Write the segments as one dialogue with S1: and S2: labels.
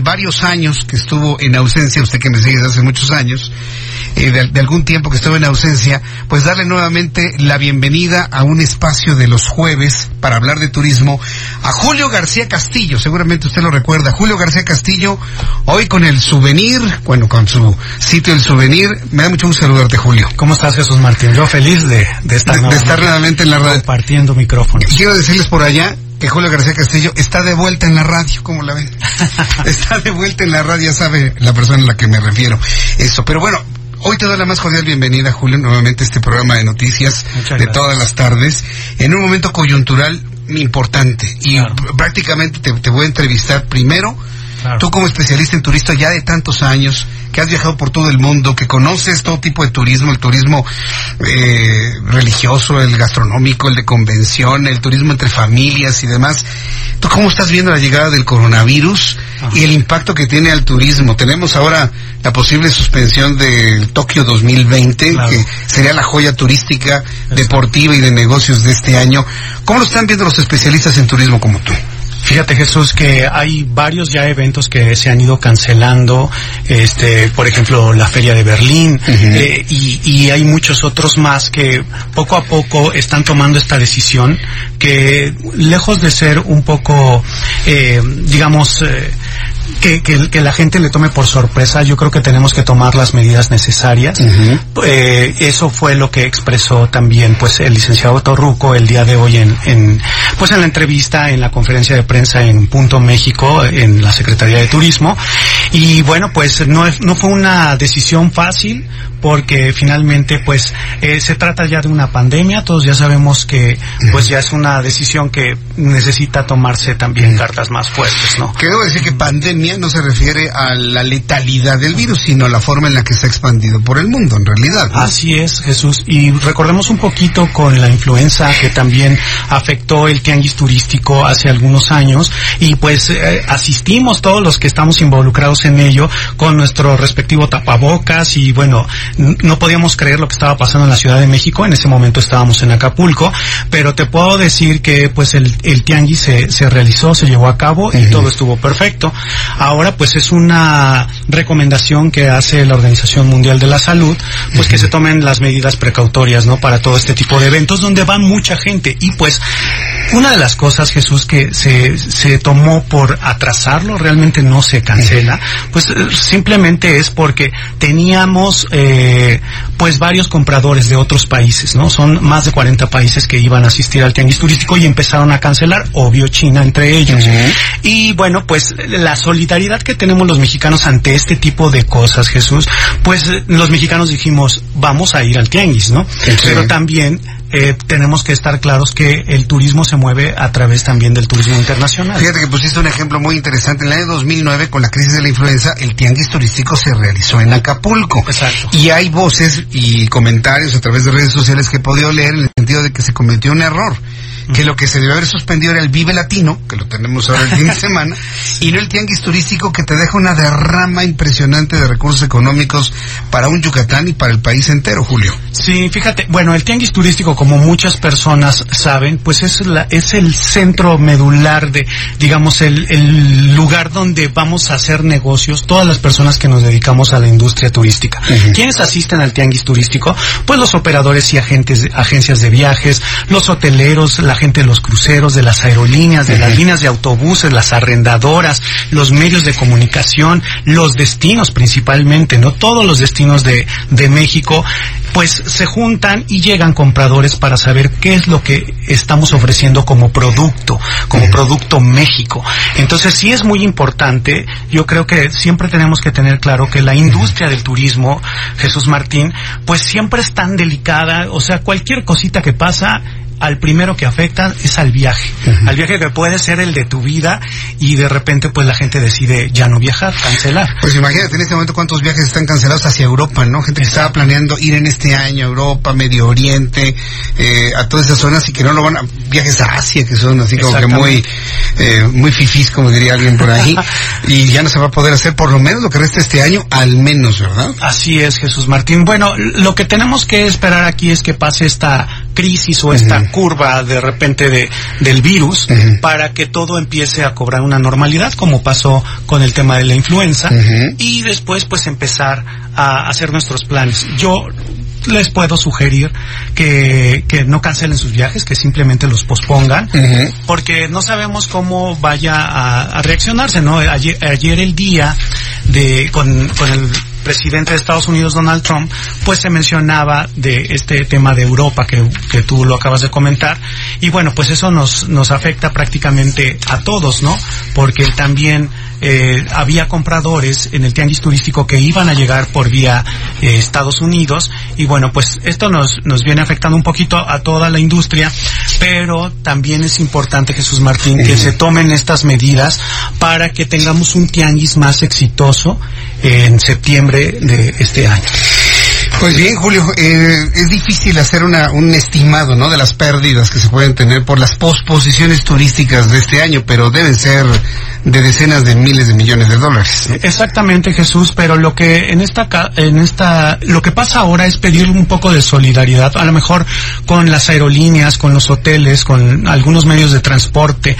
S1: Varios años que estuvo en ausencia, usted que me sigue desde hace muchos años, eh, de, de, algún tiempo que estuvo en ausencia, pues darle nuevamente la bienvenida a un espacio de los jueves para hablar de turismo a Julio García Castillo, seguramente usted lo recuerda, Julio García Castillo, hoy con el souvenir, bueno, con su sitio El Souvenir, me da mucho gusto saludarte Julio.
S2: ¿Cómo estás Jesús Martín? Yo feliz de, de estar,
S1: de, de estar nuevamente en la radio.
S2: Compartiendo micrófonos.
S1: Quiero decirles por allá que Julio García Castillo está de vuelta en la radio, ¿cómo la ven? está de vuelta en la radio, sabe la persona a la que me refiero. Eso, pero bueno, hoy te doy la más cordial bienvenida, Julio, nuevamente a este programa de noticias de todas las tardes, en un momento coyuntural importante. Y claro. prácticamente te, te, voy a entrevistar primero, claro. tú como especialista en turismo ya de tantos años, que has viajado por todo el mundo, que conoces todo tipo de turismo, el turismo eh, religioso, el gastronómico, el de convención, el turismo entre familias y demás. ¿Tú cómo estás viendo la llegada del coronavirus Ajá. y el impacto que tiene al turismo? Tenemos ahora la posible suspensión del Tokio 2020, claro. que sería la joya turística, Exacto. deportiva y de negocios de este año. ¿Cómo lo están viendo los especialistas en turismo como tú?
S2: Fíjate Jesús que hay varios ya eventos que se han ido cancelando, este, por ejemplo la feria de Berlín uh -huh. eh, y, y, hay muchos otros más que poco a poco están tomando esta decisión que lejos de ser un poco, eh, digamos, eh, que, que, que, la gente le tome por sorpresa, yo creo que tenemos que tomar las medidas necesarias. Uh -huh. eh, eso fue lo que expresó también pues el licenciado Torruco el día de hoy en, en, pues en la entrevista, en la conferencia de prensa en Punto México, en la Secretaría de Turismo. Y bueno, pues no, no fue una decisión fácil porque finalmente pues eh, se trata ya de una pandemia, todos ya sabemos que pues ya es una decisión que necesita tomarse también cartas más fuertes, ¿no?
S1: Quiero decir que pandemia no se refiere a la letalidad del virus, sino a la forma en la que está expandido por el mundo, en realidad.
S2: ¿no? Así es, Jesús. Y recordemos un poquito con la influenza que también afectó el tianguis turístico hace algunos años y pues eh, asistimos todos los que estamos involucrados en ello con nuestro respectivo tapabocas y bueno, no podíamos creer lo que estaba pasando en la Ciudad de México, en ese momento estábamos en Acapulco, pero te puedo decir que pues el, el tianguis se, se, realizó, se llevó a cabo uh -huh. y todo estuvo perfecto. Ahora pues es una recomendación que hace la Organización Mundial de la Salud, pues uh -huh. que se tomen las medidas precautorias, ¿no? Para todo este tipo de eventos donde va mucha gente y pues una de las cosas, Jesús, que se, se tomó por atrasarlo, realmente no se cancela, pues simplemente es porque teníamos eh, pues varios compradores de otros países, ¿no? Son más de 40 países que iban a asistir al tianguis turístico y empezaron a cancelar, obvio China entre ellos. Uh -huh. Y bueno, pues la solidaridad que tenemos los mexicanos ante este tipo de cosas, Jesús, pues los mexicanos dijimos, vamos a ir al tianguis, ¿no? Sí. Pero también eh, tenemos que estar claros que el turismo se mueve a través también del turismo internacional.
S1: Fíjate que pusiste un ejemplo muy interesante. En el año 2009, con la crisis de la influenza, el tianguis turístico se realizó en Acapulco.
S2: Exacto.
S1: Y hay voces y comentarios a través de redes sociales que he podido leer en el sentido de que se cometió un error que lo que se debe haber suspendido era el Vive Latino, que lo tenemos ahora el fin de semana, y no el tianguis turístico que te deja una derrama impresionante de recursos económicos para un Yucatán y para el país entero, Julio.
S2: Sí, fíjate, bueno, el tianguis turístico, como muchas personas saben, pues es, la, es el centro medular de, digamos, el, el lugar donde vamos a hacer negocios, todas las personas que nos dedicamos a la industria turística. Uh -huh. ¿Quiénes asisten al tianguis turístico? Pues los operadores y agentes, agencias de viajes, los hoteleros, la gente de los cruceros, de las aerolíneas, de uh -huh. las líneas de autobuses, las arrendadoras, los medios de comunicación, los destinos principalmente, no todos los destinos de, de México, pues se juntan y llegan compradores para saber qué es lo que estamos ofreciendo como producto, como uh -huh. producto México. Entonces sí es muy importante, yo creo que siempre tenemos que tener claro que la industria uh -huh. del turismo, Jesús Martín, pues siempre es tan delicada, o sea, cualquier cosita que pasa al primero que afecta es al viaje, al viaje que puede ser el de tu vida y de repente pues la gente decide ya no viajar, cancelar.
S1: Pues imagínate en este momento cuántos viajes están cancelados hacia Europa, ¿no? Gente que estaba planeando ir en este año a Europa, Medio Oriente, eh, a todas esas zonas y que no lo van a, viajes a Asia que son así como que muy, eh, muy fifís como diría alguien por ahí y ya no se va a poder hacer por lo menos lo que resta este año, al menos, ¿verdad?
S2: Así es, Jesús Martín. Bueno, lo que tenemos que esperar aquí es que pase esta crisis o esta curva de repente de, del virus para que todo empiece a cobrar una normalidad como pasó con el tema de la influenza y después pues empezar a hacer nuestros planes. Yo les puedo sugerir que, que no cancelen sus viajes, que simplemente los pospongan, porque no sabemos cómo vaya a, a reaccionarse, ¿no? Ayer, ayer, el día de, con, con el presidente de Estados Unidos, Donald Trump, pues se mencionaba de este tema de Europa que, que tú lo acabas de comentar. Y bueno, pues eso nos, nos afecta prácticamente a todos, ¿no? Porque también eh, había compradores en el tianguis turístico que iban a llegar por vía eh, Estados Unidos y bueno pues esto nos, nos viene afectando un poquito a toda la industria pero también es importante Jesús Martín que se tomen estas medidas para que tengamos un tianguis más exitoso en septiembre de este año.
S1: Pues bien, Julio, eh, es difícil hacer una, un estimado, ¿no? De las pérdidas que se pueden tener por las posposiciones turísticas de este año, pero deben ser de decenas de miles de millones de dólares.
S2: Exactamente, Jesús, pero lo que en esta, en esta, lo que pasa ahora es pedir un poco de solidaridad, a lo mejor con las aerolíneas, con los hoteles, con algunos medios de transporte,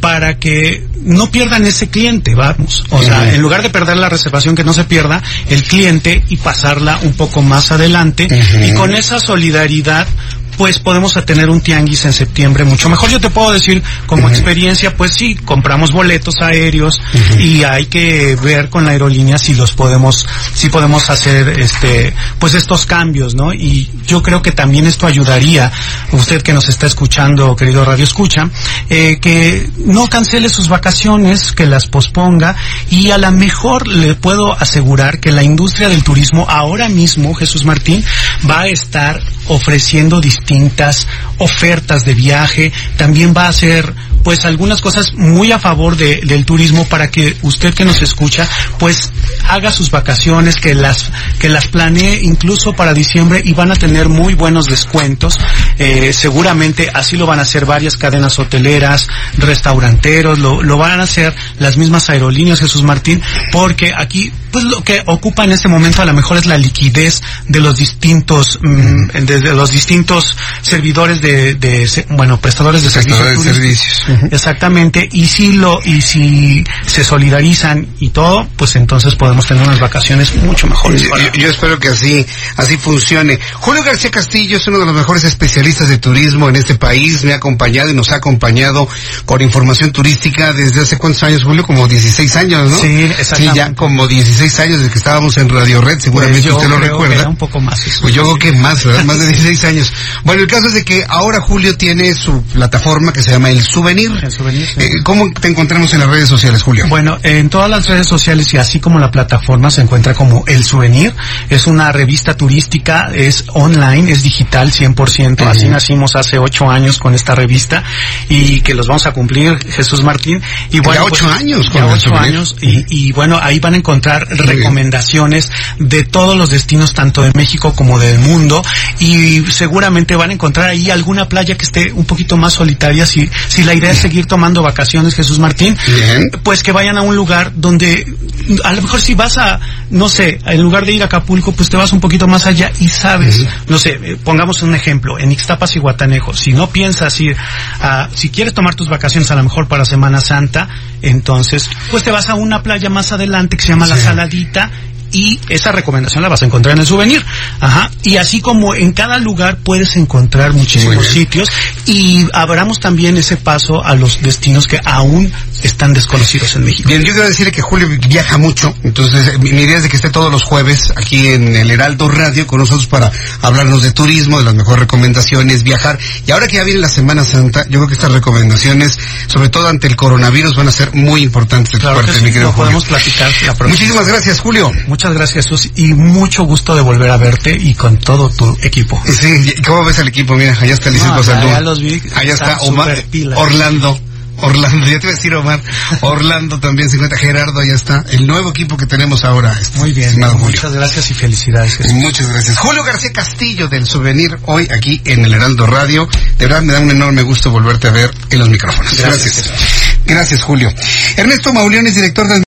S2: para que no pierdan ese cliente, vamos. O sea, en lugar de perder la reservación, que no se pierda el cliente y pasarla un poco más adelante y con esa solidaridad pues podemos tener un tianguis en septiembre mucho mejor. Yo te puedo decir como experiencia, pues sí, compramos boletos aéreos y hay que ver con la aerolínea si los podemos, si podemos hacer este, pues estos cambios, ¿no? Y yo creo que también esto ayudaría, usted que nos está escuchando, querido Radio Escucha, eh, que no cancele sus vacaciones, que las posponga y a lo mejor le puedo asegurar que la industria del turismo ahora mismo, Jesús Martín, va a estar ofreciendo distintas ofertas de viaje, también va a hacer pues algunas cosas muy a favor de, del turismo para que usted que nos escucha pues haga sus vacaciones, que las que las planee incluso para diciembre y van a tener muy buenos descuentos. Eh, seguramente así lo van a hacer varias cadenas hoteleras, restauranteros, lo, lo van a hacer las mismas aerolíneas Jesús Martín, porque aquí pues lo que ocupa en este momento a lo mejor es la liquidez de los distintos mm, de, de, los distintos servidores de, de bueno prestadores de
S1: Prestadores
S2: servicios,
S1: de servicios.
S2: exactamente y si lo y si se solidarizan y todo pues entonces podemos tener unas vacaciones mucho mejores
S1: Yo,
S2: para-
S1: yo- yo espero que así, así funcione. Julio García Castillo es uno de los mejores especialistas de turismo en este país. Me ha acompañado y nos ha acompañado con información turística desde hace cuántos años, Julio? Como 16 años, ¿no?
S2: Sí, exactamente.
S1: Sí, ya como 16 años desde que estábamos en Radio Red, seguramente
S2: Pues
S1: usted lo
S2: creo que
S1: recuerda.
S2: era un poco más Jesús.
S1: Pues yo creo que más, ¿verdad? Más de 16 años. Bueno, el caso es de que ahora Julio tiene su plataforma que se llama El Souvenir.
S2: El Souvenir, sí.
S1: Eh, ¿Cómo te encontramos en las redes sociales, Julio?
S2: Bueno, en todas las redes sociales y así como la plataforma se encuentra como El Souvenir. Es una revista turística, es online, es digital 100%. Así nacimos hace ocho años con esta revista y que los vamos a cumplir, Jesús Martín. Y bueno,
S1: ocho
S2: pues,
S1: años con
S2: ya
S1: El
S2: ocho
S1: Souvenir.
S2: años. Y, y bueno, ahí van a encontrar recomendaciones de todos los destinos, tanto de México como del mundo. Y seguramente van a encontrar ahí alguna playa que esté un poquito más solitaria. Si, si la idea es seguir tomando vacaciones, Jesús Martín,
S1: Bien.
S2: pues que vayan a un lugar donde a lo mejor si vas a, no sé, en lugar de ir a Acapulco, pues te vas un poquito más allá y sabes, no sé, eh, pongamos un ejemplo, en Ixtapas y Guatanejo, si no piensas ir a, si quieres tomar tus vacaciones a lo mejor para Semana Santa, entonces, pues te vas a una playa más adelante que se llama La Saladita y esa recomendación la vas a encontrar en el souvenir. Ajá. Y así como en cada lugar puedes encontrar muchísimos sitios y abramos también ese paso a los destinos que aún están desconocidos en México.
S1: Bien, yo quiero decirle que Julio viaja mucho, entonces eh, mi, idea es de que esté todos los jueves aquí en el Heraldo Radio con nosotros para hablarnos de turismo, de las mejores recomendaciones, viajar. Y ahora que ya viene la Semana Santa, yo creo que estas recomendaciones, sobre todo ante el coronavirus, van a ser muy importantes de tu
S2: Claro
S1: parte,
S2: que sí,
S1: mi querido Julio.
S2: podemos platicar la próxima.
S1: Muchísimas gracias, Julio.
S2: Muchas Muchas gracias, Sus, y mucho gusto de volver a verte y con todo tu equipo.
S1: Sí, ¿cómo ves al equipo? Mira, allá está el
S2: No, ya- ya los vi,
S1: Allá está Omar. Orlando. Orlando, ya te iba a decir Omar. Orlando también se encuentra. Gerardo, allá está. El nuevo equipo que tenemos ahora. este,
S2: Muy bien,
S1: Julio.
S2: muchas gracias y felicidades. Jesús.
S1: Muchas gracias. Julio García Castillo del Souvenir, hoy aquí en el Heraldo Radio. De verdad me da un enorme gusto volverte a ver en los micrófonos.
S2: Gracias.
S1: Gracias, Gracias, Julio. Ernesto Mauleón es director de